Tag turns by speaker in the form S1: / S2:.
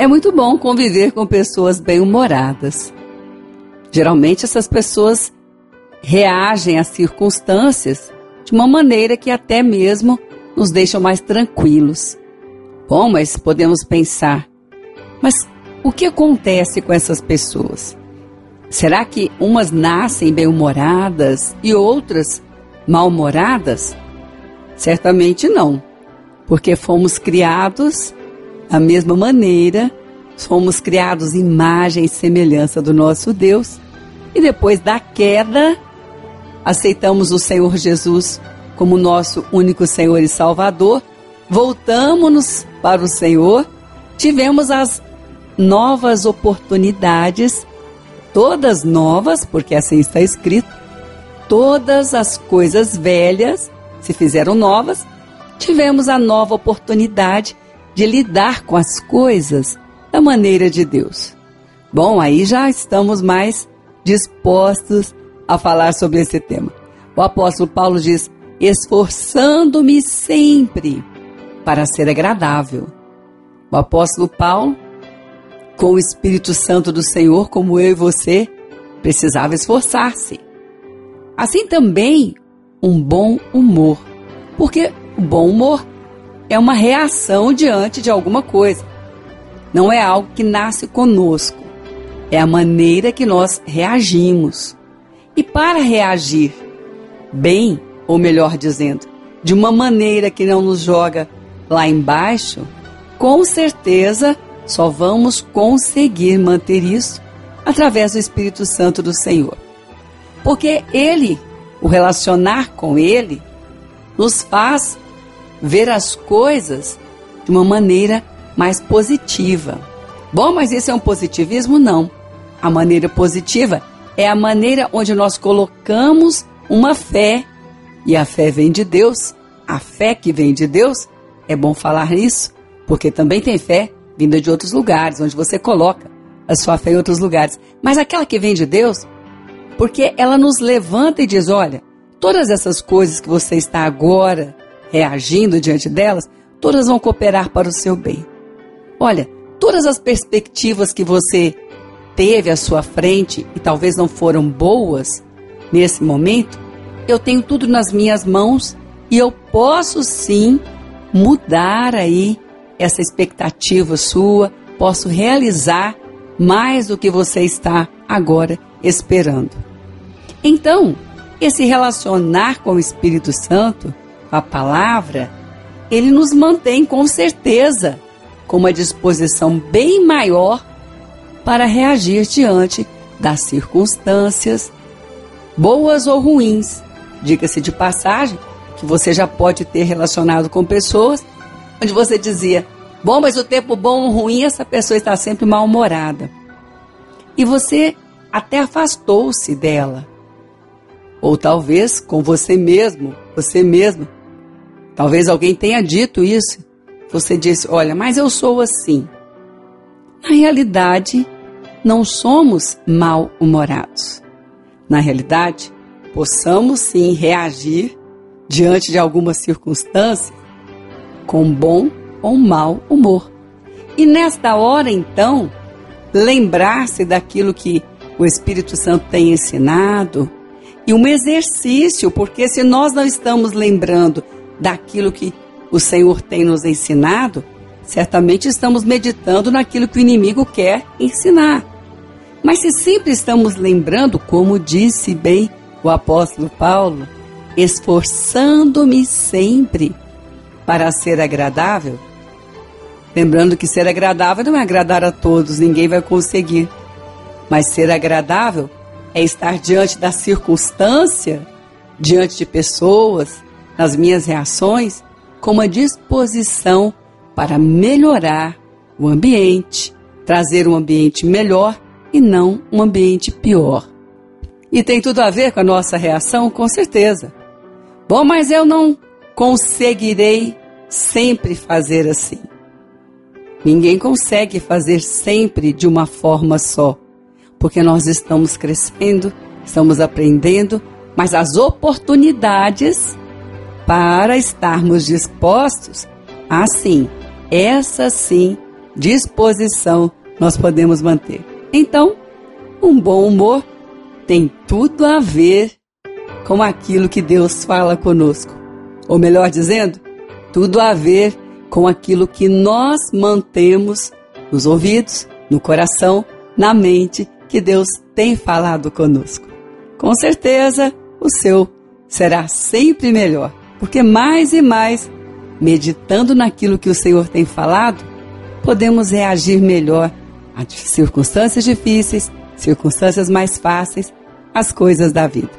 S1: É muito bom conviver com pessoas bem-humoradas. Geralmente essas pessoas reagem às circunstâncias de uma maneira que até mesmo nos deixam mais tranquilos. Bom, mas podemos pensar, mas o que acontece com essas pessoas? Será que umas nascem bem-humoradas e outras mal-humoradas? Certamente não, porque fomos criados da mesma maneira, fomos criados imagem e semelhança do nosso Deus, e depois da queda, aceitamos o Senhor Jesus como nosso único Senhor e Salvador, voltamos-nos para o Senhor, tivemos as novas oportunidades, todas novas, porque assim está escrito, todas as coisas velhas se fizeram novas, tivemos a nova oportunidade de lidar com as coisas da maneira de Deus. Bom, aí já estamos mais dispostos a falar sobre esse tema. O apóstolo Paulo diz: esforçando-me sempre para ser agradável. O apóstolo Paulo, com o Espírito Santo do Senhor, como eu e você, precisava esforçar-se. Assim também, um bom humor, porque o bom humor é uma reação diante de alguma coisa. Não é algo que nasce conosco. É a maneira que nós reagimos. E para reagir bem, ou melhor dizendo, de uma maneira que não nos joga lá embaixo, com certeza só vamos conseguir manter isso através do Espírito Santo do Senhor. Porque Ele, o relacionar com Ele, nos faz ver as coisas de uma maneira mais positiva. Bom, mas isso é um positivismo? Não. A maneira positiva é a maneira onde nós colocamos uma fé, e a fé vem de Deus. A fé que vem de Deus, é bom falar isso, porque também tem fé vinda de outros lugares, onde você coloca a sua fé em outros lugares. Mas aquela que vem de Deus, porque ela nos levanta e diz: olha, todas essas coisas que você está agora reagindo diante delas, todas vão cooperar para o seu bem. Olha, todas as perspectivas que você teve à sua frente e talvez não foram boas nesse momento, eu tenho tudo nas minhas mãos e eu posso sim mudar aí essa expectativa sua, posso realizar mais do que você está agora esperando. Então, esse relacionar com o Espírito Santo a palavra, ele nos mantém com certeza com uma disposição bem maior para reagir diante das circunstâncias, boas ou ruins. Diga-se de passagem que você já pode ter relacionado com pessoas onde você dizia: bom, mas o tempo bom ou ruim, essa pessoa está sempre mal-humorada. E você até afastou-se dela. Ou talvez com você mesmo, você mesmo Talvez alguém tenha dito isso. Você disse: Olha, mas eu sou assim. Na realidade, não somos mal-humorados. Na realidade, possamos sim reagir diante de alguma circunstância com bom ou mau humor. E nesta hora, então, lembrar-se daquilo que o Espírito Santo tem ensinado e um exercício, porque se nós não estamos lembrando daquilo que o Senhor tem nos ensinado, certamente estamos meditando naquilo que o inimigo quer ensinar. Mas se sempre estamos lembrando, como disse bem o apóstolo Paulo, esforçando-me sempre para ser agradável, lembrando que ser agradável não é agradar a todos, ninguém vai conseguir. Mas ser agradável é estar diante da circunstância, diante de pessoas, nas minhas reações com uma disposição para melhorar o ambiente, trazer um ambiente melhor e não um ambiente pior. E tem tudo a ver com a nossa reação, com certeza. Bom, mas eu não conseguirei sempre fazer assim. Ninguém consegue fazer sempre de uma forma só, porque nós estamos crescendo, estamos aprendendo, mas as oportunidades para estarmos dispostos, assim, essa sim disposição nós podemos manter. Então, um bom humor tem tudo a ver com aquilo que Deus fala conosco. Ou melhor dizendo, tudo a ver com aquilo que nós mantemos nos ouvidos, no coração, na mente, que Deus tem falado conosco. Com certeza, o seu será sempre melhor, porque mais e mais, meditando naquilo que o Senhor tem falado, podemos reagir melhor a circunstâncias difíceis, circunstâncias mais fáceis, as coisas da vida.